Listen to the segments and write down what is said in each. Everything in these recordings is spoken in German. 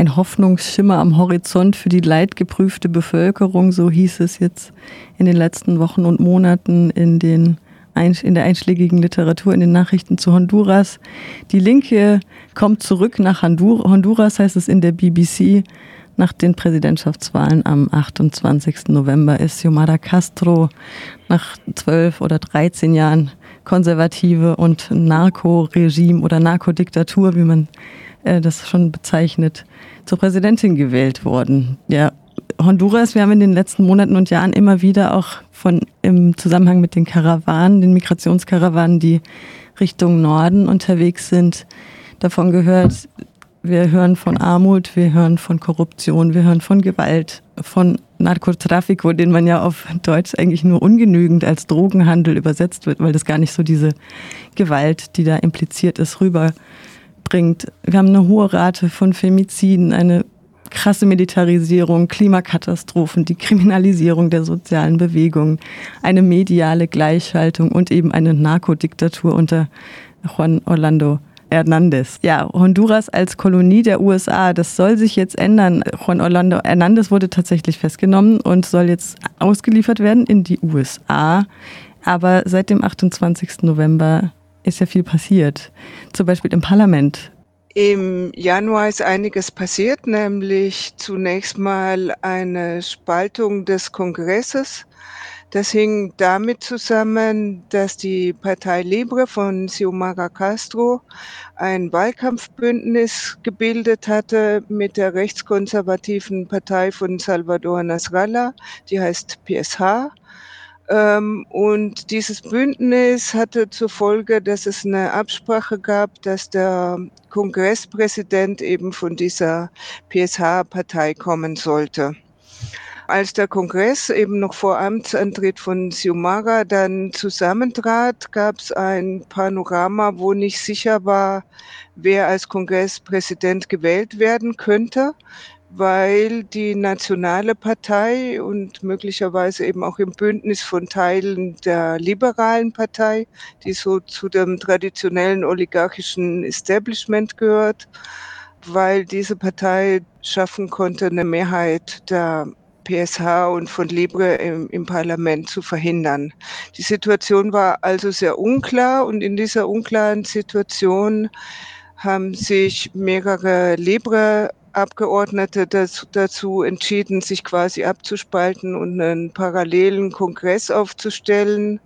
ein Hoffnungsschimmer am Horizont für die leidgeprüfte Bevölkerung, so hieß es jetzt in den letzten Wochen und Monaten in den in der einschlägigen Literatur, in den Nachrichten zu Honduras. Die Linke kommt zurück nach Honduras, heißt es in der BBC. Nach den Präsidentschaftswahlen am 28. November ist Xiomara Castro nach zwölf oder dreizehn Jahren konservative und Narkoregime oder Narkodiktatur, wie man äh, das schon bezeichnet, zur Präsidentin gewählt worden. Ja, Honduras, wir haben in den letzten Monaten und Jahren immer wieder auch von im Zusammenhang mit den Karawanen, den Migrationskarawanen, die Richtung Norden unterwegs sind, davon gehört. Wir hören von Armut, wir hören von Korruption, wir hören von Gewalt, von Narkotrafiko, den man ja auf Deutsch eigentlich nur ungenügend als Drogenhandel übersetzt wird, weil das gar nicht so diese Gewalt, die da impliziert ist, rüberbringt. Wir haben eine hohe Rate von Femiziden, eine krasse Militarisierung, Klimakatastrophen, die Kriminalisierung der sozialen Bewegungen, eine mediale Gleichschaltung und eben eine Narkodiktatur unter Juan Orlando Hernandez. Ja, Honduras als Kolonie der USA, das soll sich jetzt ändern. Juan Orlando Hernandez wurde tatsächlich festgenommen und soll jetzt ausgeliefert werden in die USA. Aber seit dem 28. November ist ja viel passiert. Zum Beispiel im Parlament im Januar ist einiges passiert, nämlich zunächst mal eine Spaltung des Kongresses. Das hing damit zusammen, dass die Partei Libre von Xiomara Castro ein Wahlkampfbündnis gebildet hatte mit der rechtskonservativen Partei von Salvador Nasrallah, die heißt PSH. Ähm, und dieses Bündnis hatte zur Folge, dass es eine Absprache gab, dass der Kongresspräsident eben von dieser PSH-Partei kommen sollte. Als der Kongress eben noch vor Amtsantritt von Xiomara dann zusammentrat, gab es ein Panorama, wo nicht sicher war, wer als Kongresspräsident gewählt werden könnte weil die nationale Partei und möglicherweise eben auch im Bündnis von Teilen der liberalen Partei, die so zu dem traditionellen oligarchischen Establishment gehört, weil diese Partei schaffen konnte, eine Mehrheit der PSH und von Libre im, im, Parlament zu verhindern. Die Situation war also sehr unklar und in dieser unklaren Situation haben sich mehrere Libre Abgeordnete das, dazu entschieden, sich quasi abzuspalten und einen parallelen Kongress aufzustellen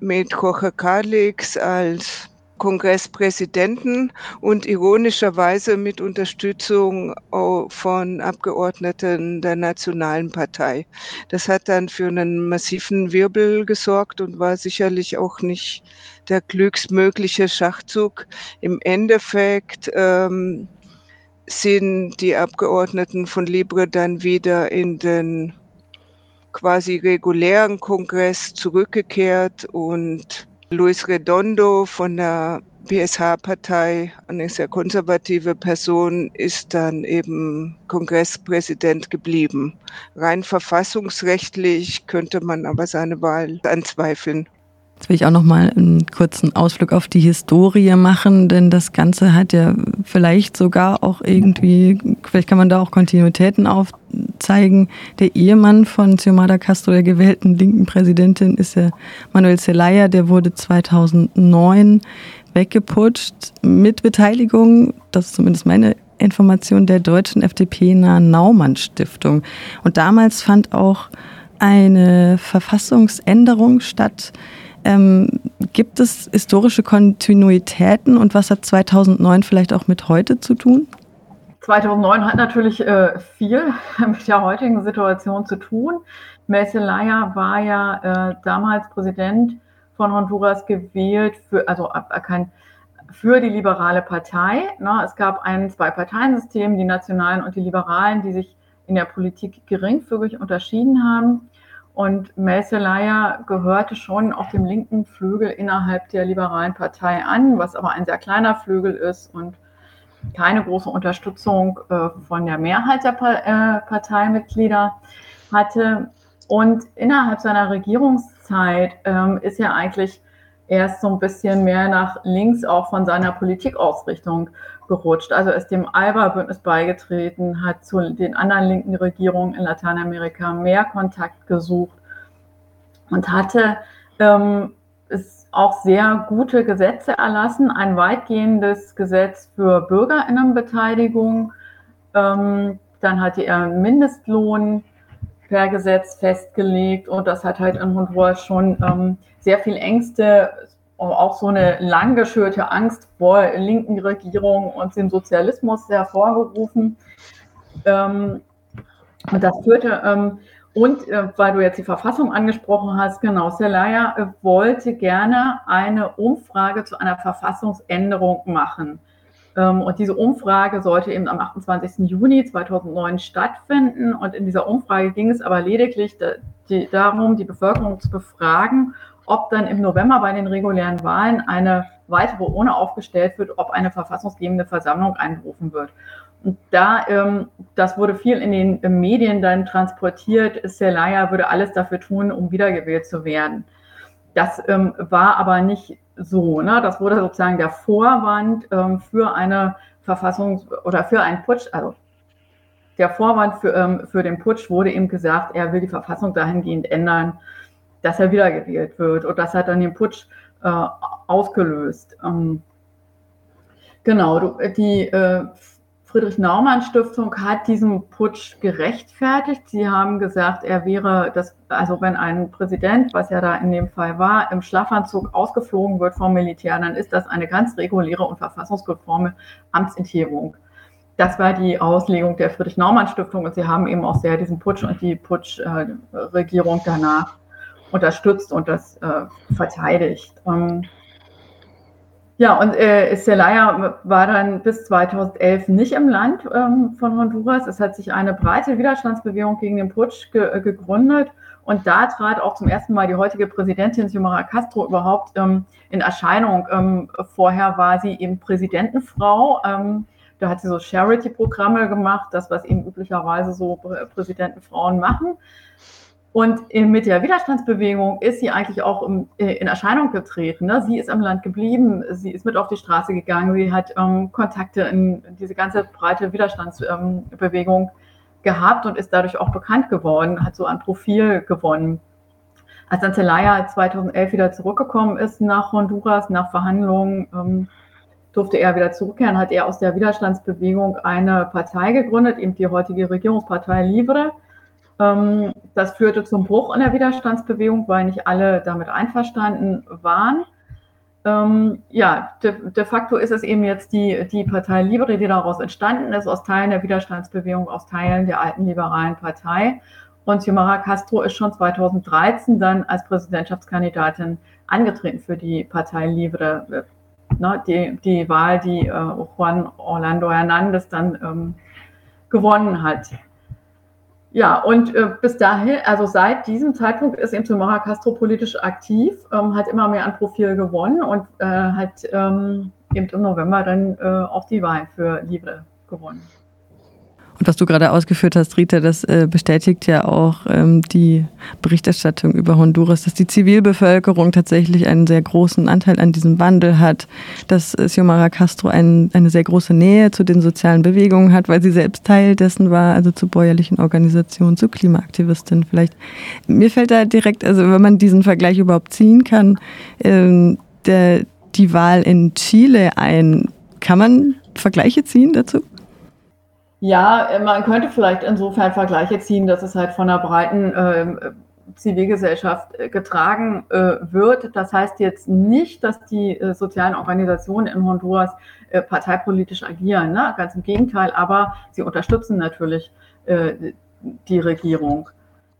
mit Jorge Calix als Kongresspräsidenten und ironischerweise mit Unterstützung von Abgeordneten der Nationalen Partei. Das hat dann für einen massiven Wirbel gesorgt und war sicherlich auch nicht der glücksmögliche Schachzug. Im Endeffekt ähm, sind die Abgeordneten von Libre dann wieder in den quasi regulären Kongress zurückgekehrt und Luis Redondo von der PSH-Partei, eine sehr konservative Person, ist dann eben Kongresspräsident geblieben. Rein verfassungsrechtlich könnte man aber seine Wahl anzweifeln. Jetzt will ich auch noch mal einen kurzen Ausflug auf die Historie machen, denn das Ganze hat ja vielleicht sogar auch irgendwie, vielleicht kann man da auch Kontinuitäten aufzeigen. Der Ehemann von Xiomara Castro, der gewählten linken Präsidentin, ist ja Manuel Zelaya, der wurde 2009 weggeputscht mit Beteiligung, das ist zumindest meine Information, der deutschen FDP-nahen Naumann-Stiftung. Und damals fand auch eine Verfassungsänderung statt, ähm, gibt es historische Kontinuitäten und was hat 2009 vielleicht auch mit heute zu tun? 2009 hat natürlich äh, viel mit der heutigen Situation zu tun. Meselaya war ja äh, damals Präsident von Honduras gewählt, für, also kein, für die liberale Partei. Ne? Es gab ein Zwei-Parteien-System, die Nationalen und die Liberalen, die sich in der Politik geringfügig unterschieden haben. Und Mel gehörte schon auf dem linken Flügel innerhalb der liberalen Partei an, was aber ein sehr kleiner Flügel ist und keine große Unterstützung äh, von der Mehrheit der pa äh, Parteimitglieder hatte. Und innerhalb seiner Regierungszeit ähm, ist er eigentlich er ist so ein bisschen mehr nach links auch von seiner Politikausrichtung gerutscht. Also ist dem Alba-Bündnis beigetreten, hat zu den anderen linken Regierungen in Lateinamerika mehr Kontakt gesucht und hatte ähm, ist auch sehr gute Gesetze erlassen, ein weitgehendes Gesetz für Bürgerinnenbeteiligung. Ähm, dann hatte er einen Mindestlohn per Gesetz festgelegt und das hat halt in Honduras schon ähm, sehr viel Ängste, auch so eine langgeschürte Angst vor linken Regierungen und dem Sozialismus hervorgerufen. Ähm, das führte, ähm, und äh, weil du jetzt die Verfassung angesprochen hast, genau, Zelaya äh, wollte gerne eine Umfrage zu einer Verfassungsänderung machen. Ähm, und diese Umfrage sollte eben am 28. Juni 2009 stattfinden. Und in dieser Umfrage ging es aber lediglich darum, die Bevölkerung zu befragen, ob dann im November bei den regulären Wahlen eine weitere Urne aufgestellt wird, ob eine verfassungsgebende Versammlung einberufen wird. Und da, ähm, das wurde viel in den Medien dann transportiert, Zelaya würde alles dafür tun, um wiedergewählt zu werden. Das ähm, war aber nicht so. Ne? Das wurde sozusagen der Vorwand ähm, für eine Verfassungs- oder für einen Putsch, also der Vorwand für, ähm, für den Putsch wurde ihm gesagt, er will die Verfassung dahingehend ändern, dass er wiedergewählt wird. Und das hat dann den Putsch äh, ausgelöst. Ähm, genau, die äh, Friedrich-Naumann-Stiftung hat diesen Putsch gerechtfertigt. Sie haben gesagt, er wäre das, also wenn ein Präsident, was ja da in dem Fall war, im Schlafanzug ausgeflogen wird vom Militär, dann ist das eine ganz reguläre und verfassungskonforme Amtsenthebung. Das war die Auslegung der Friedrich-Naumann-Stiftung und sie haben eben auch sehr diesen Putsch und die Putschregierung äh, danach unterstützt und das äh, verteidigt. Ähm, ja, und äh, Zelaya war dann bis 2011 nicht im Land ähm, von Honduras. Es hat sich eine breite Widerstandsbewegung gegen den Putsch ge äh, gegründet. Und da trat auch zum ersten Mal die heutige Präsidentin Xiomara Castro überhaupt ähm, in Erscheinung. Ähm, vorher war sie eben Präsidentenfrau. Ähm, da hat sie so Charity-Programme gemacht, das, was eben üblicherweise so Präsidentenfrauen machen. Und mit der Widerstandsbewegung ist sie eigentlich auch äh, in Erscheinung getreten. Ne? Sie ist am Land geblieben, sie ist mit auf die Straße gegangen, sie hat ähm, Kontakte in diese ganze breite Widerstandsbewegung ähm, gehabt und ist dadurch auch bekannt geworden, hat so ein Profil gewonnen. Als dann Zelaya 2011 wieder zurückgekommen ist nach Honduras, nach Verhandlungen, ähm, durfte er wieder zurückkehren, hat er aus der Widerstandsbewegung eine Partei gegründet, eben die heutige Regierungspartei Livre das führte zum Bruch in der Widerstandsbewegung, weil nicht alle damit einverstanden waren. Ähm, ja, de, de, facto ist es eben jetzt die, die Partei Libre, die daraus entstanden ist, aus Teilen der Widerstandsbewegung, aus Teilen der alten liberalen Partei. Und Xiomara Castro ist schon 2013 dann als Präsidentschaftskandidatin angetreten für die Partei Libre. Ne, die, die Wahl, die äh, Juan Orlando Hernandez dann ähm, gewonnen hat. Ja, und äh, bis dahin, also seit diesem Zeitpunkt ist eben Xiomara Castro politisch aktiv, ähm, hat immer mehr an Profil gewonnen und äh, hat ähm, eben im November dann äh, auch die Wahl für Libre gewonnen. Was du gerade ausgeführt hast, Rita, das äh, bestätigt ja auch ähm, die Berichterstattung über Honduras, dass die Zivilbevölkerung tatsächlich einen sehr großen Anteil an diesem Wandel hat, dass äh, Xiomara Castro ein, eine sehr große Nähe zu den sozialen Bewegungen hat, weil sie selbst Teil dessen war, also zu bäuerlichen Organisationen, zu Klimaaktivistin vielleicht. Mir fällt da direkt, also wenn man diesen Vergleich überhaupt ziehen kann, ähm, der, die Wahl in Chile ein. Kann man Vergleiche ziehen dazu? Ja, äh, man könnte vielleicht insofern Vergleiche ziehen, dass es halt von einer breiten äh, Zivilgesellschaft äh, getragen äh, wird. Das heißt jetzt nicht, dass die äh, sozialen Organisationen in Honduras äh, parteipolitisch agieren. Ne? Ganz im Gegenteil, aber sie unterstützen natürlich die Regierung.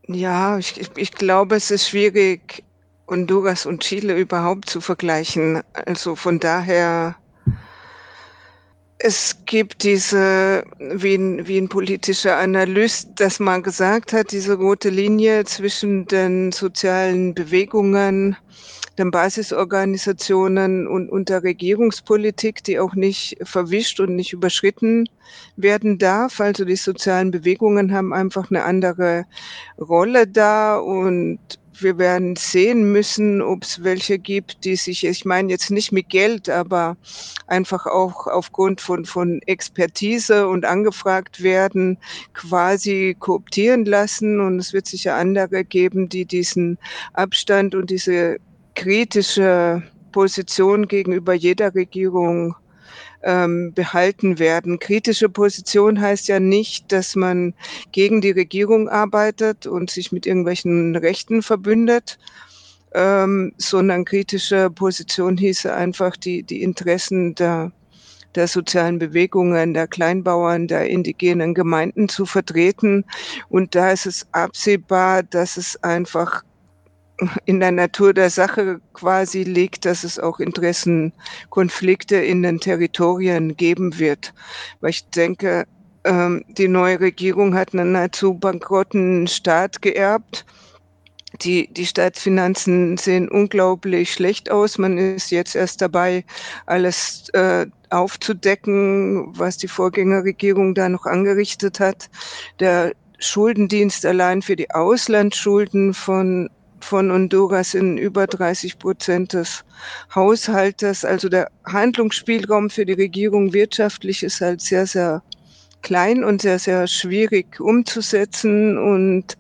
Ja, ich, ich glaube, es ist schwierig, Honduras und Chile überhaupt zu vergleichen. Also von daher es gibt diese, wie ein, wie ein politischer Analyst das mal gesagt hat, diese rote Linie zwischen den sozialen Bewegungen, den Basisorganisationen und, und der Regierungspolitik, die auch nicht verwischt und nicht überschritten werden darf. Also die sozialen Bewegungen haben einfach eine andere Rolle da und wir werden sehen müssen, ob es welche gibt, die sich, ich meine jetzt nicht mit Geld, aber einfach auch aufgrund von, von Expertise und angefragt werden, quasi kooptieren lassen. Und es wird sicher andere geben, die diesen Abstand und diese kritische Position gegenüber jeder Regierung ähm, behalten werden. Kritische Position heißt ja nicht, dass man gegen die Regierung arbeitet und sich mit irgendwelchen Rechten verbündet, ähm, sondern kritische Position hieße einfach die, die Interessen der, der sozialen Bewegungen, der Kleinbauern, der indigenen Gemeinden zu vertreten. Und da ist es absehbar, dass es einfach in der Natur der Sache quasi liegt, dass es auch Interessenkonflikte in den Territorien geben wird. Weil ich denke, ähm, die neue Regierung hat einen nahezu bankrotten Staat geerbt. Die, die Staatsfinanzen sehen unglaublich schlecht aus. Man ist jetzt erst dabei, alles äh, aufzudecken, was die Vorgängerregierung da noch angerichtet hat. Der Schuldendienst allein für die Auslandsschulden von von Honduras sind über 30 Prozent des Haushaltes. Also der Handlungsspielraum für die Regierung wirtschaftlich ist halt sehr, sehr klein und sehr, sehr schwierig umzusetzen. Und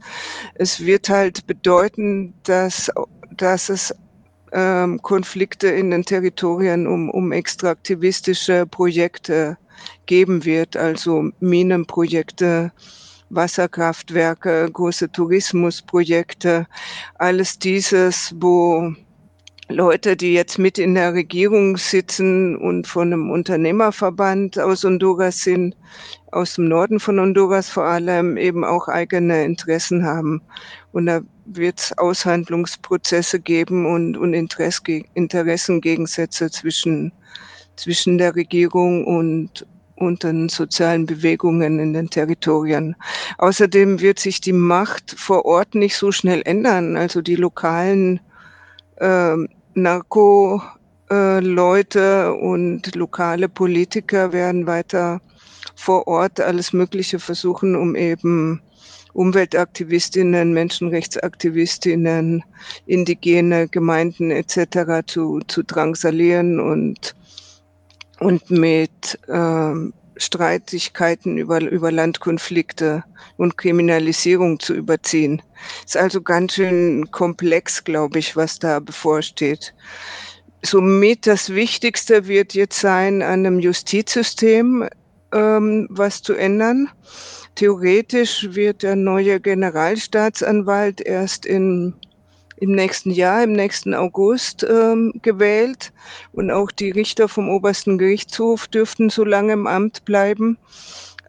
es wird halt bedeuten, dass, dass es ähm, Konflikte in den Territorien um, um extraktivistische Projekte geben wird, also Minenprojekte, Wasserkraftwerke, große Tourismusprojekte, alles dieses, wo Leute, die jetzt mit in der Regierung sitzen und von einem Unternehmerverband aus Honduras sind, aus dem Norden von Honduras vor allem eben auch eigene Interessen haben. Und da wird es Aushandlungsprozesse geben und, und Interessengegensätze zwischen, zwischen der Regierung und, und den sozialen Bewegungen in den Territorien. Außerdem wird sich die Macht vor Ort nicht so schnell ändern. Also die lokalen äh, Narko-Leute äh, und lokale Politiker werden weiter vor Ort alles Mögliche versuchen, um eben Umweltaktivistinnen, Menschenrechtsaktivistinnen, indigene Gemeinden etc. zu, zu drangsalieren und und mit ähm, Streitigkeiten über, über Landkonflikte und Kriminalisierung zu überziehen. Ist also ganz schön komplex, glaube ich, was da bevorsteht. Somit das Wichtigste wird jetzt sein, an einem Justizsystem ähm, was zu ändern. Theoretisch wird der neue Generalstaatsanwalt erst in im nächsten Jahr, im nächsten August ähm, gewählt. Und auch die Richter vom obersten Gerichtshof dürften so lange im Amt bleiben.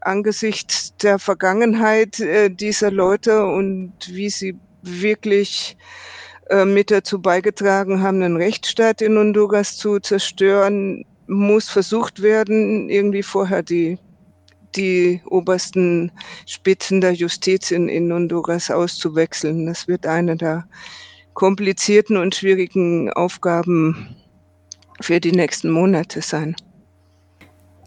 Angesichts der Vergangenheit äh, dieser Leute und wie sie wirklich äh, mit dazu beigetragen haben, den Rechtsstaat in Honduras zu zerstören, muss versucht werden, irgendwie vorher die die obersten Spitzen der Justiz in, in Honduras auszuwechseln. Das wird eine der komplizierten und schwierigen Aufgaben für die nächsten Monate sein.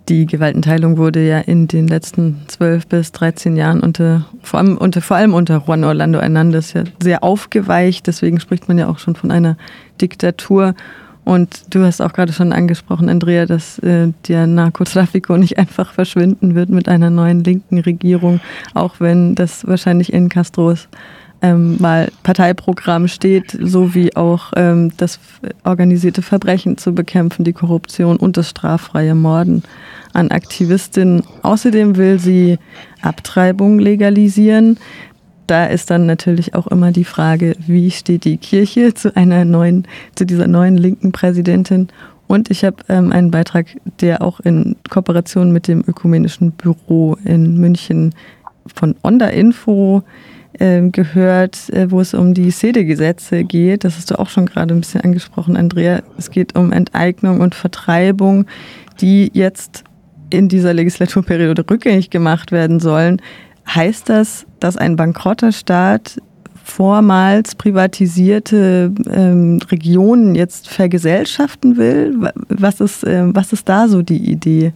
Die Gewaltenteilung wurde ja in den letzten zwölf bis 13 Jahren unter vor allem unter, vor allem unter Juan Orlando Hernandez ja sehr aufgeweicht. Deswegen spricht man ja auch schon von einer Diktatur. Und du hast auch gerade schon angesprochen, Andrea, dass äh, der Narkotrafiko nicht einfach verschwinden wird mit einer neuen linken Regierung, auch wenn das wahrscheinlich in Castros ähm, mal Parteiprogramm steht, sowie auch ähm, das organisierte Verbrechen zu bekämpfen, die Korruption und das straffreie Morden an Aktivistinnen. Außerdem will sie Abtreibung legalisieren. Da ist dann natürlich auch immer die Frage, wie steht die Kirche zu einer neuen, zu dieser neuen linken Präsidentin und ich habe ähm, einen Beitrag, der auch in Kooperation mit dem Ökumenischen Büro in München von Onda Info gehört, äh, wo es um die SEDE-Gesetze geht. Das hast du auch schon gerade ein bisschen angesprochen, Andrea. Es geht um Enteignung und Vertreibung, die jetzt in dieser Legislaturperiode rückgängig gemacht werden sollen. Heißt das, dass ein bankrotter Staat vormals privatisierte ähm, Regionen jetzt vergesellschaften will? Was ist, äh, was ist da so die Idee?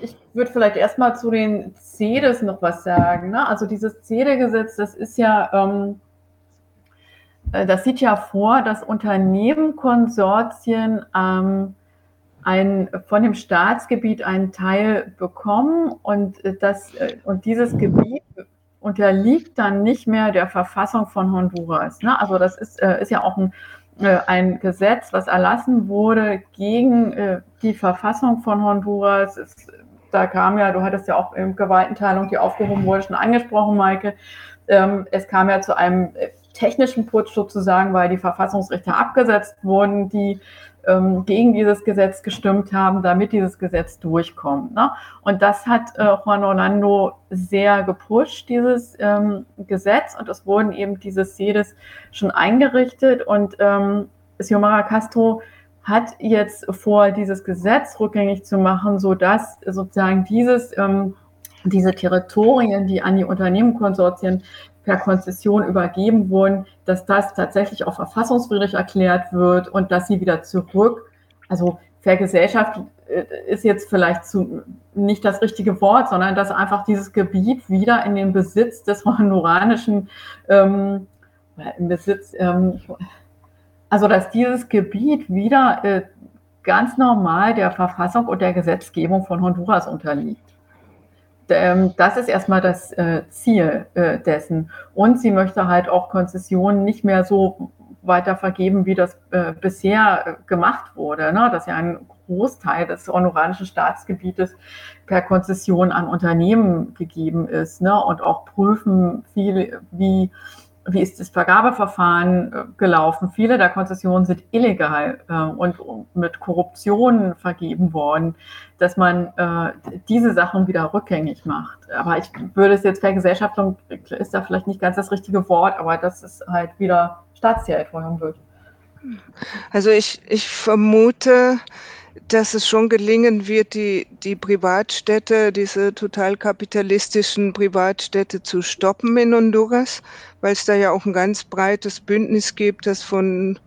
Ich würde vielleicht erstmal zu den CEDES noch was sagen. Ne? Also dieses CEDE-Gesetz, das ist ja, ähm, äh, das sieht ja vor, dass Unternehmenkonsortien ähm, ein, von dem Staatsgebiet einen Teil bekommen und, äh, das, äh, und dieses Gebiet unterliegt dann nicht mehr der Verfassung von Honduras. Ne? Also das ist, äh, ist ja auch ein, äh, ein Gesetz, was erlassen wurde gegen äh, die Verfassung von Honduras. Es, da kam ja, du hattest ja auch in Gewaltenteilung, die aufgehoben wurde, schon angesprochen, Maike. Ähm, es kam ja zu einem äh, technischen Putsch sozusagen, weil die Verfassungsrichter abgesetzt wurden, die ähm, gegen dieses Gesetz gestimmt haben, damit dieses Gesetz durchkommt. Ne? Und das hat äh, Juan Orlando sehr gepusht, dieses ähm, Gesetz. Und es wurden eben diese SEDES schon eingerichtet. Und ähm, Xiomara Castro hat jetzt vor, dieses Gesetz rückgängig zu machen, sodass sozusagen dieses, ähm, diese Territorien, die an die Unternehmenkonsortien per Konzession übergeben wurden, dass das tatsächlich auch verfassungswidrig erklärt wird und dass sie wieder zurück, also Vergesellschaft äh, ist jetzt vielleicht zu, nicht das richtige Wort, sondern dass einfach dieses Gebiet wieder in den Besitz des honduranischen, ähm, im Besitz, ähm, also dass dieses Gebiet wieder äh, ganz normal der Verfassung und der Gesetzgebung von Honduras unterliegt. Ähm, das ist erstmal das äh, Ziel äh, dessen. Und sie möchte halt auch Konzessionen nicht mehr so weiter vergeben, wie das äh, bisher gemacht wurde, ne? dass ja ein Großteil des honoranischen Staatsgebietes per Konzession an Unternehmen gegeben ist ne? und auch prüfen, viel, wie wie ist das Vergabeverfahren äh, gelaufen? Viele der Konzessionen sind illegal äh, und mit Korruption vergeben worden, dass man äh, diese Sachen wieder rückgängig macht. Aber ich würde es jetzt Vergesellschaftung ist da vielleicht nicht ganz das richtige Wort, aber dass es halt wieder Staatszielvorhang wird. Also ich, ich vermute, dass es schon gelingen wird, die, die Privatstädte, diese total kapitalistischen Privatstädte zu stoppen in Honduras, weil es da ja auch ein ganz breites Bündnis gibt, das von,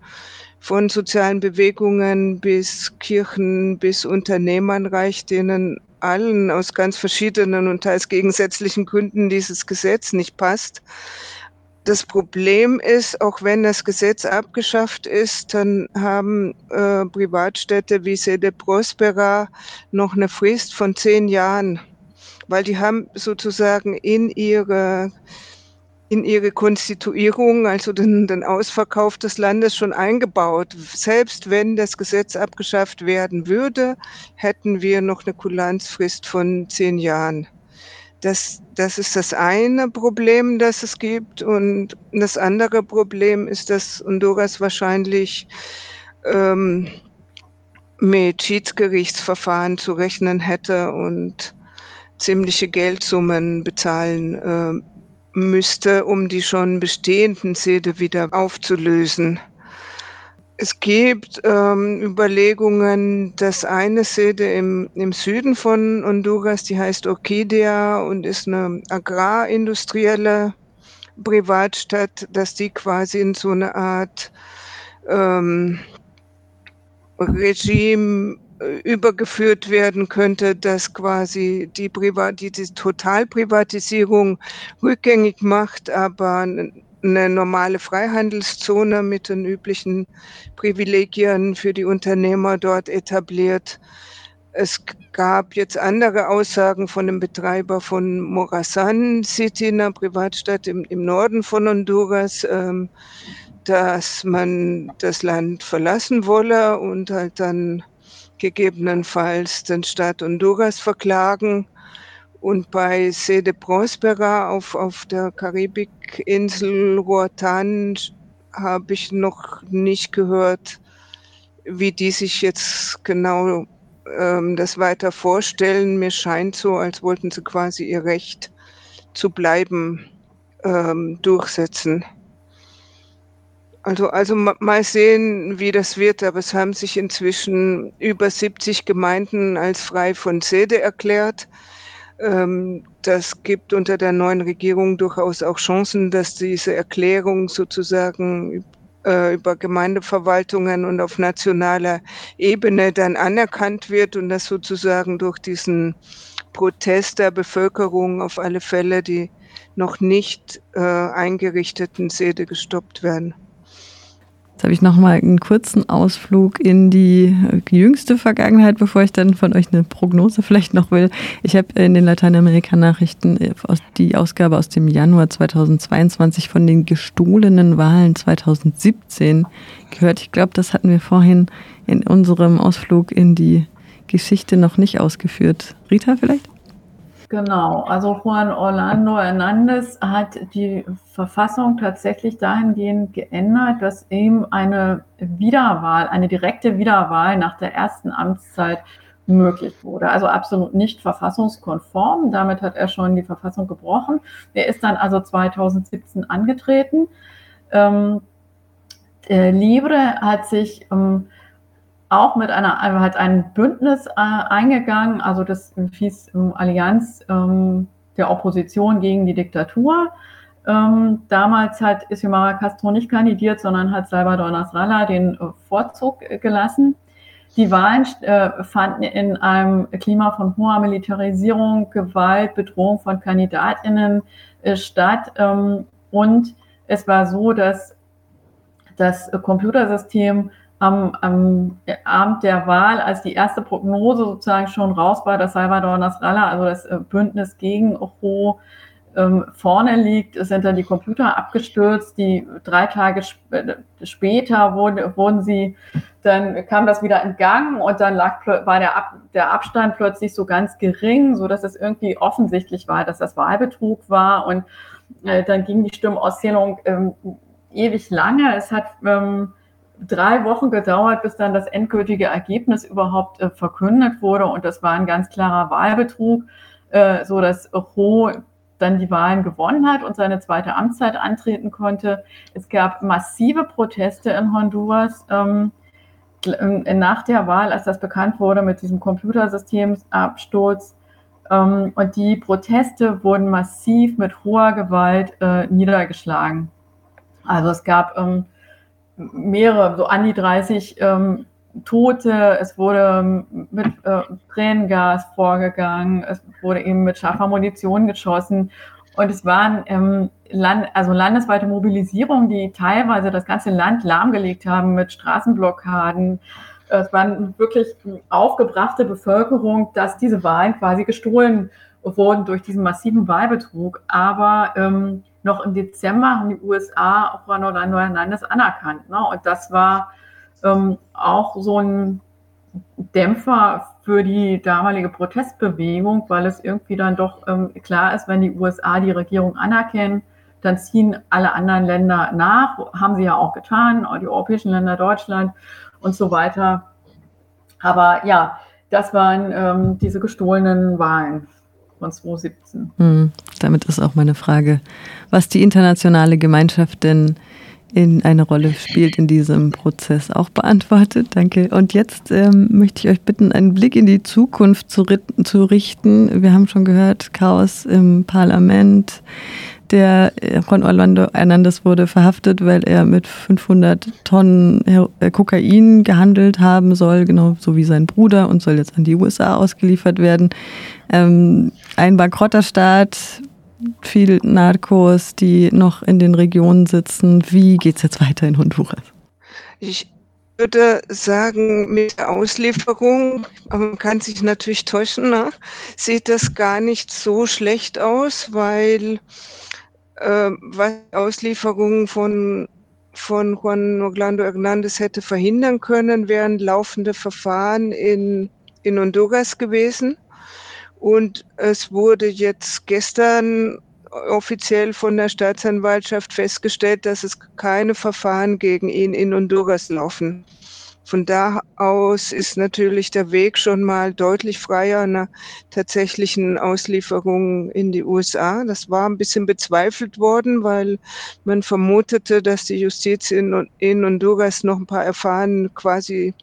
von sozialen Bewegungen bis Kirchen bis Unternehmern reicht, denen allen aus ganz verschiedenen und teils gegensätzlichen Gründen dieses Gesetz nicht passt. Das Problem ist, auch wenn das Gesetz abgeschafft ist, dann haben äh, Privatstädte wie Sede Prospera noch eine Frist von zehn Jahren, weil die haben sozusagen in ihre in ihre Konstituierung, also den, den Ausverkauf des Landes schon eingebaut. Selbst wenn das Gesetz abgeschafft werden würde, hätten wir noch eine Kulanzfrist von zehn Jahren. Das, das ist das eine Problem, das es gibt. Und das andere Problem ist, dass Honduras wahrscheinlich ähm, mit Schiedsgerichtsverfahren zu rechnen hätte und ziemliche Geldsummen bezahlen äh, müsste, um die schon bestehenden Säde wieder aufzulösen. Es gibt ähm, Überlegungen, dass eine Sede im, im Süden von Honduras, die heißt Orquídea und ist eine agrarindustrielle Privatstadt, dass die quasi in so eine Art ähm, Regime äh, übergeführt werden könnte, dass quasi die, Privat die, die Totalprivatisierung rückgängig macht, aber eine normale Freihandelszone mit den üblichen Privilegien für die Unternehmer dort etabliert. Es gab jetzt andere Aussagen von dem Betreiber von Morazan City, einer Privatstadt im, im Norden von Honduras, ähm, dass man das Land verlassen wolle und halt dann gegebenenfalls den Staat Honduras verklagen. Und bei Sede Prospera auf, auf der Karibikinsel Roatan habe ich noch nicht gehört, wie die sich jetzt genau ähm, das weiter vorstellen. Mir scheint so, als wollten sie quasi ihr Recht zu bleiben ähm, durchsetzen. Also, also mal sehen, wie das wird, aber es haben sich inzwischen über 70 Gemeinden als frei von Sede erklärt. Ähm, das gibt unter der neuen Regierung durchaus auch Chancen, dass diese Erklärung sozusagen äh, über Gemeindeverwaltungen und auf nationaler Ebene dann anerkannt wird und dass sozusagen durch diesen Protest der Bevölkerung auf alle Fälle die noch nicht äh, eingerichteten Säde gestoppt werden. Jetzt habe ich nochmal einen kurzen Ausflug in die jüngste Vergangenheit, bevor ich dann von euch eine Prognose vielleicht noch will. Ich habe in den Lateinamerika-Nachrichten äh, die Ausgabe aus dem Januar 2022 von den gestohlenen Wahlen 2017 gehört. Ich glaube, das hatten wir vorhin in unserem Ausflug in die Geschichte noch nicht ausgeführt. Rita vielleicht? Genau, also Juan Orlando Hernandez hat die Verfassung tatsächlich dahingehend geändert, dass ihm eine Wiederwahl, eine direkte Wiederwahl nach der ersten Amtszeit möglich wurde. Also absolut nicht verfassungskonform. Damit hat er schon die Verfassung gebrochen. Er ist dann also 2017 angetreten. Ähm, Libre hat sich ähm, auch mit einer, also hat ein Bündnis äh, eingegangen, also das hieß ähm, Allianz ähm, der Opposition gegen die Diktatur. Ähm, damals hat Xiomara Castro nicht kandidiert, sondern hat Salvador Nasrallah den äh, Vorzug gelassen. Die Wahlen äh, fanden in einem Klima von hoher Militarisierung, Gewalt, Bedrohung von KandidatInnen äh, statt. Ähm, und es war so, dass das Computersystem am, am, Abend der Wahl, als die erste Prognose sozusagen schon raus war, dass Salvador Nasrallah, also das äh, Bündnis gegen Ocho, ähm, vorne liegt, sind dann die Computer abgestürzt. Die drei Tage sp äh, später wurden, wurden sie, dann kam das wieder in Gang und dann lag, war der, Ab der Abstand plötzlich so ganz gering, so dass es irgendwie offensichtlich war, dass das Wahlbetrug war und äh, dann ging die Stimmauszählung ähm, ewig lange. Es hat ähm, drei Wochen gedauert, bis dann das endgültige Ergebnis überhaupt äh, verkündet wurde. Und das war ein ganz klarer Wahlbetrug, äh, so dass Ho dann die Wahlen gewonnen hat und seine zweite Amtszeit antreten konnte. Es gab massive Proteste in Honduras. Ähm, nach der Wahl, als das bekannt wurde mit diesem Computersystemsabsturz. Ähm, und die Proteste wurden massiv mit hoher Gewalt äh, niedergeschlagen. Also es gab ähm, mehrere, so an die 30 ähm, Tote, es wurde mit äh, Tränengas vorgegangen, es wurde eben mit scharfer Munition geschossen und es waren ähm, Land, also landesweite Mobilisierungen, die teilweise das ganze Land lahmgelegt haben mit Straßenblockaden. Es waren wirklich aufgebrachte Bevölkerung, dass diese Wahlen quasi gestohlen wurden durch diesen massiven Wahlbetrug. Aber ähm, noch im Dezember haben die USA Juan Orlando Hernandez anerkannt. Ne? Und das war ähm, auch so ein Dämpfer für die damalige Protestbewegung, weil es irgendwie dann doch ähm, klar ist, wenn die USA die Regierung anerkennen, dann ziehen alle anderen Länder nach, haben sie ja auch getan, auch die europäischen Länder, Deutschland und so weiter. Aber ja, das waren ähm, diese gestohlenen Wahlen von 2017. Hm, damit ist auch meine Frage, was die internationale Gemeinschaft denn in eine Rolle spielt in diesem Prozess, auch beantwortet. Danke. Und jetzt ähm, möchte ich euch bitten, einen Blick in die Zukunft zu, zu richten. Wir haben schon gehört, Chaos im Parlament, der Juan Orlando Hernandez wurde verhaftet, weil er mit 500 Tonnen äh, Kokain gehandelt haben soll, genau so wie sein Bruder und soll jetzt an die USA ausgeliefert werden. Ähm, ein bankrotter Staat, viel Narcos, die noch in den Regionen sitzen. Wie geht es jetzt weiter in Honduras? Ich würde sagen, mit der Auslieferung, aber man kann sich natürlich täuschen, ne? sieht das gar nicht so schlecht aus, weil äh, was Auslieferungen von, von Juan Orlando Hernández hätte verhindern können, wären laufende Verfahren in, in Honduras gewesen. Und es wurde jetzt gestern offiziell von der Staatsanwaltschaft festgestellt, dass es keine Verfahren gegen ihn in Honduras laufen. Von da aus ist natürlich der Weg schon mal deutlich freier einer tatsächlichen Auslieferung in die USA. Das war ein bisschen bezweifelt worden, weil man vermutete, dass die Justiz in, in Honduras noch ein paar erfahren quasi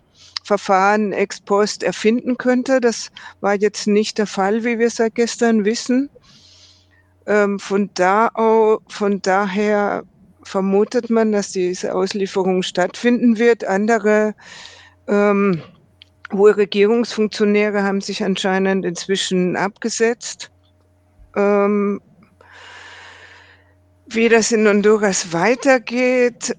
Verfahren ex post erfinden könnte. Das war jetzt nicht der Fall, wie wir seit gestern wissen. Ähm, von, da, von daher vermutet man, dass diese Auslieferung stattfinden wird. Andere ähm, hohe Regierungsfunktionäre haben sich anscheinend inzwischen abgesetzt. Ähm, wie das in Honduras weitergeht.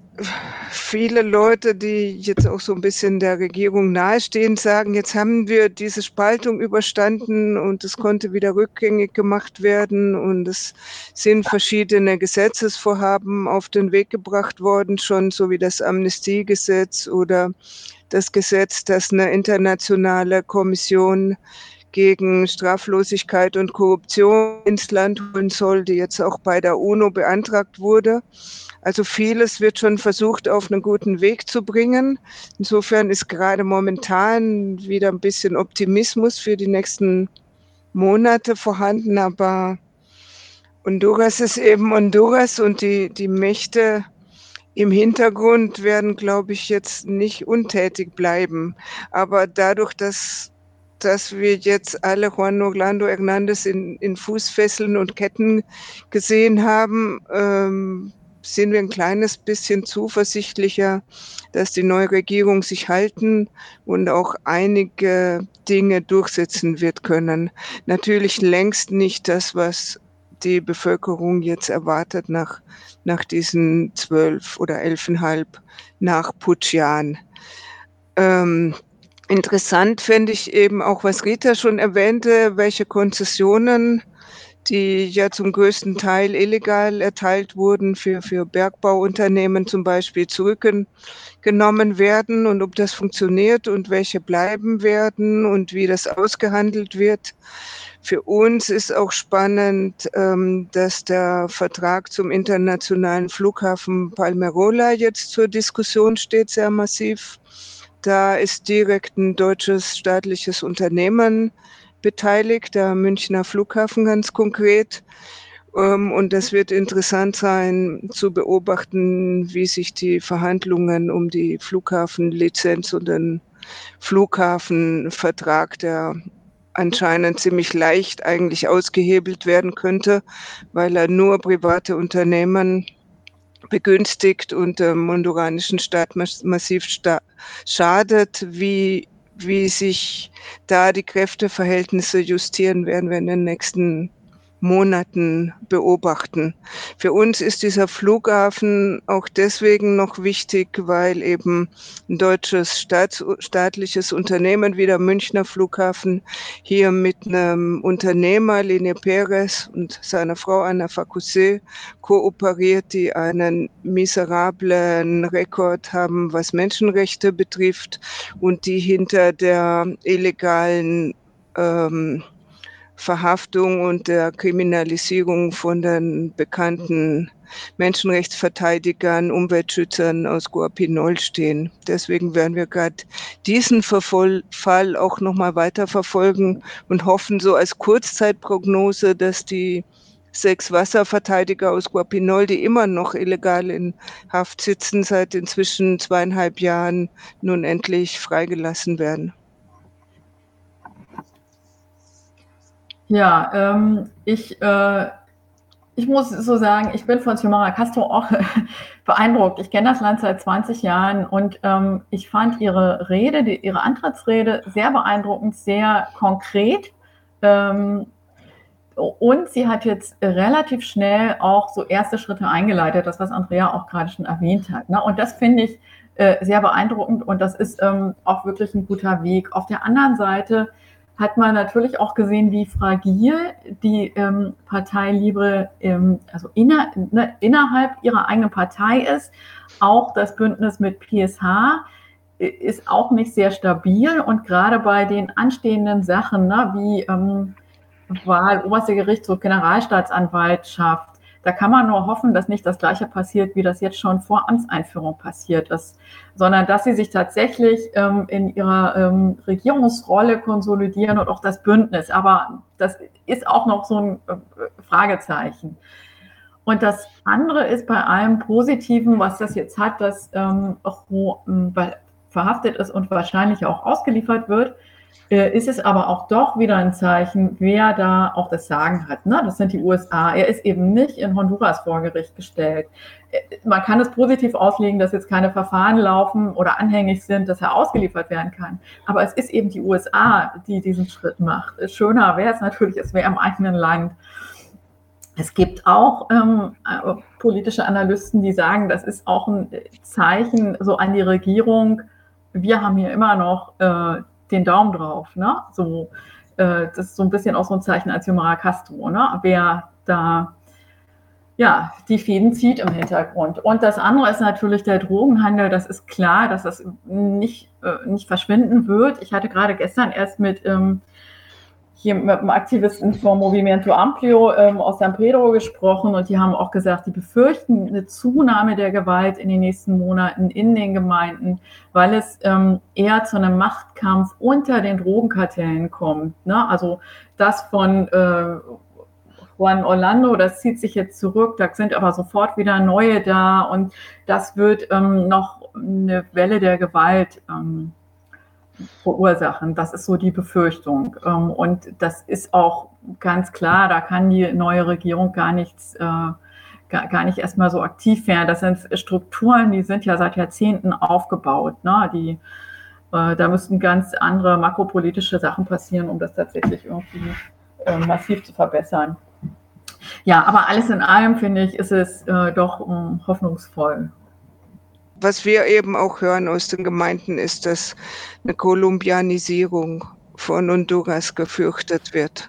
Viele Leute, die jetzt auch so ein bisschen der Regierung nahestehen, sagen, jetzt haben wir diese Spaltung überstanden und es konnte wieder rückgängig gemacht werden und es sind verschiedene Gesetzesvorhaben auf den Weg gebracht worden, schon so wie das Amnestiegesetz oder das Gesetz, das eine internationale Kommission gegen Straflosigkeit und Korruption ins Land holen soll, die jetzt auch bei der UNO beantragt wurde. Also vieles wird schon versucht, auf einen guten Weg zu bringen. Insofern ist gerade momentan wieder ein bisschen Optimismus für die nächsten Monate vorhanden, aber Honduras ist eben Honduras und die, die Mächte im Hintergrund werden, glaube ich, jetzt nicht untätig bleiben. Aber dadurch, dass dass wir jetzt alle Juan Orlando Hernandez in, in Fußfesseln und Ketten gesehen haben, ähm, sind wir ein kleines bisschen zuversichtlicher, dass die neue Regierung sich halten und auch einige Dinge durchsetzen wird können. Natürlich längst nicht das, was die Bevölkerung jetzt erwartet nach, nach diesen zwölf oder elfeinhalb nach Putschjahren. Ähm, Interessant fände ich eben auch, was Rita schon erwähnte, welche Konzessionen, die ja zum größten Teil illegal erteilt wurden, für, für Bergbauunternehmen zum Beispiel zurückgenommen werden und ob das funktioniert und welche bleiben werden und wie das ausgehandelt wird. Für uns ist auch spannend, ähm, dass der Vertrag zum internationalen Flughafen Palmerola jetzt zur Diskussion steht, sehr massiv. Da ist direkt ein deutsches staatliches Unternehmen beteiligt, der Münchner Flughafen ganz konkret. Ähm, und es wird interessant sein zu beobachten, wie sich die Verhandlungen um die Flughafenlizenz und den Flughafenvertrag, der anscheinend ziemlich leicht eigentlich ausgehebelt werden könnte, weil er nur private Unternehmen begünstigt und dem honduranischen Staat massiv schadet, wie, wie sich da die Kräfteverhältnisse justieren werden wir in den nächsten Monaten beobachten. Für uns ist dieser Flughafen auch deswegen noch wichtig, weil eben ein deutsches Staats staatliches Unternehmen wie der Münchner Flughafen hier mit einem Unternehmer, Lene Perez und seiner Frau Anna Facusset kooperiert, die einen miserablen Rekord haben, was Menschenrechte betrifft und die hinter der illegalen ähm, Verhaftung und der Kriminalisierung von den bekannten Menschenrechtsverteidigern, Umweltschützern aus Guapinol stehen. Deswegen werden wir gerade diesen Verfol Fall auch nochmal weiter verfolgen und hoffen so als Kurzzeitprognose, dass die sechs Wasserverteidiger aus Guapinol, die immer noch illegal in Haft sitzen, seit inzwischen zweieinhalb Jahren nun endlich freigelassen werden. Ja, ähm, ich, äh, ich muss so sagen, ich bin von Xiomara Castro auch beeindruckt. Ich kenne das Land seit 20 Jahren und ähm, ich fand ihre Rede, die, ihre Antrittsrede sehr beeindruckend, sehr konkret. Ähm, und sie hat jetzt relativ schnell auch so erste Schritte eingeleitet, das, was Andrea auch gerade schon erwähnt hat. Ne? Und das finde ich äh, sehr beeindruckend und das ist ähm, auch wirklich ein guter Weg. Auf der anderen Seite hat man natürlich auch gesehen, wie fragil die ähm, Partei Libre ähm, also inner, ne, innerhalb ihrer eigenen Partei ist. Auch das Bündnis mit PSH ist auch nicht sehr stabil und gerade bei den anstehenden Sachen, ne, wie ähm, Wahl, oberste Gerichtshof, Generalstaatsanwaltschaft, da kann man nur hoffen, dass nicht das Gleiche passiert, wie das jetzt schon vor Amtseinführung passiert ist, sondern dass sie sich tatsächlich ähm, in ihrer ähm, Regierungsrolle konsolidieren und auch das Bündnis. Aber das ist auch noch so ein äh, Fragezeichen. Und das andere ist bei allem Positiven, was das jetzt hat, dass ähm, auch ähm, verhaftet ist und wahrscheinlich auch ausgeliefert wird, ist es aber auch doch wieder ein Zeichen, wer da auch das Sagen hat. Ne? Das sind die USA. Er ist eben nicht in Honduras vor Gericht gestellt. Äh, man kann es positiv auslegen, dass jetzt keine Verfahren laufen oder anhängig sind, dass er ausgeliefert werden kann. Aber es ist eben die USA, die diesen Schritt macht. Schöner wäre es natürlich, es wäre im eigenen Land. Es gibt auch ähm, äh, politische Analysten, die sagen, das ist auch ein Zeichen so an die Regierung. Wir haben hier immer noch äh, den Daumen drauf. Ne? So, äh, das ist so ein bisschen auch so ein Zeichen als Xiomara Castro, ne? wer da ja, die Fäden zieht im Hintergrund. Und das andere ist natürlich der Drogenhandel. Das ist klar, dass das nicht, äh, nicht verschwinden wird. Ich hatte gerade gestern erst mit ähm, hier mit einem Aktivisten vom Movimento Amplio ähm, aus San Pedro gesprochen und die haben auch gesagt, die befürchten eine Zunahme der Gewalt in den nächsten Monaten in den Gemeinden, weil es ähm, eher zu einem Machtkampf unter den Drogenkartellen kommt. Ne? Also das von äh, Juan Orlando, das zieht sich jetzt zurück, da sind aber sofort wieder neue da und das wird ähm, noch eine Welle der Gewalt ähm, verursachen. Das ist so die Befürchtung. Ähm, und das ist auch ganz klar, da kann die neue Regierung gar nichts, äh, gar nicht erstmal so aktiv werden. Das sind Strukturen, die sind ja seit Jahrzehnten aufgebaut. Ne? Die, äh, da müssten ganz andere makropolitische Sachen passieren, um das tatsächlich irgendwie äh, massiv zu verbessern. Ja, aber alles in allem finde ich, ist es doch hoffnungsvoll. Was wir eben auch hören aus den Gemeinden ist, dass eine Kolumbianisierung von Honduras gefürchtet wird.